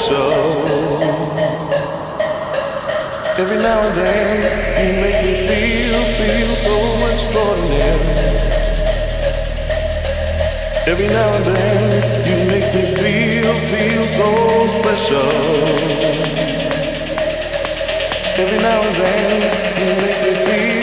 So, Every now and then, you make me feel, feel so extraordinary. Every now and then, you make me feel, feel so special. Every now and then, you make me feel.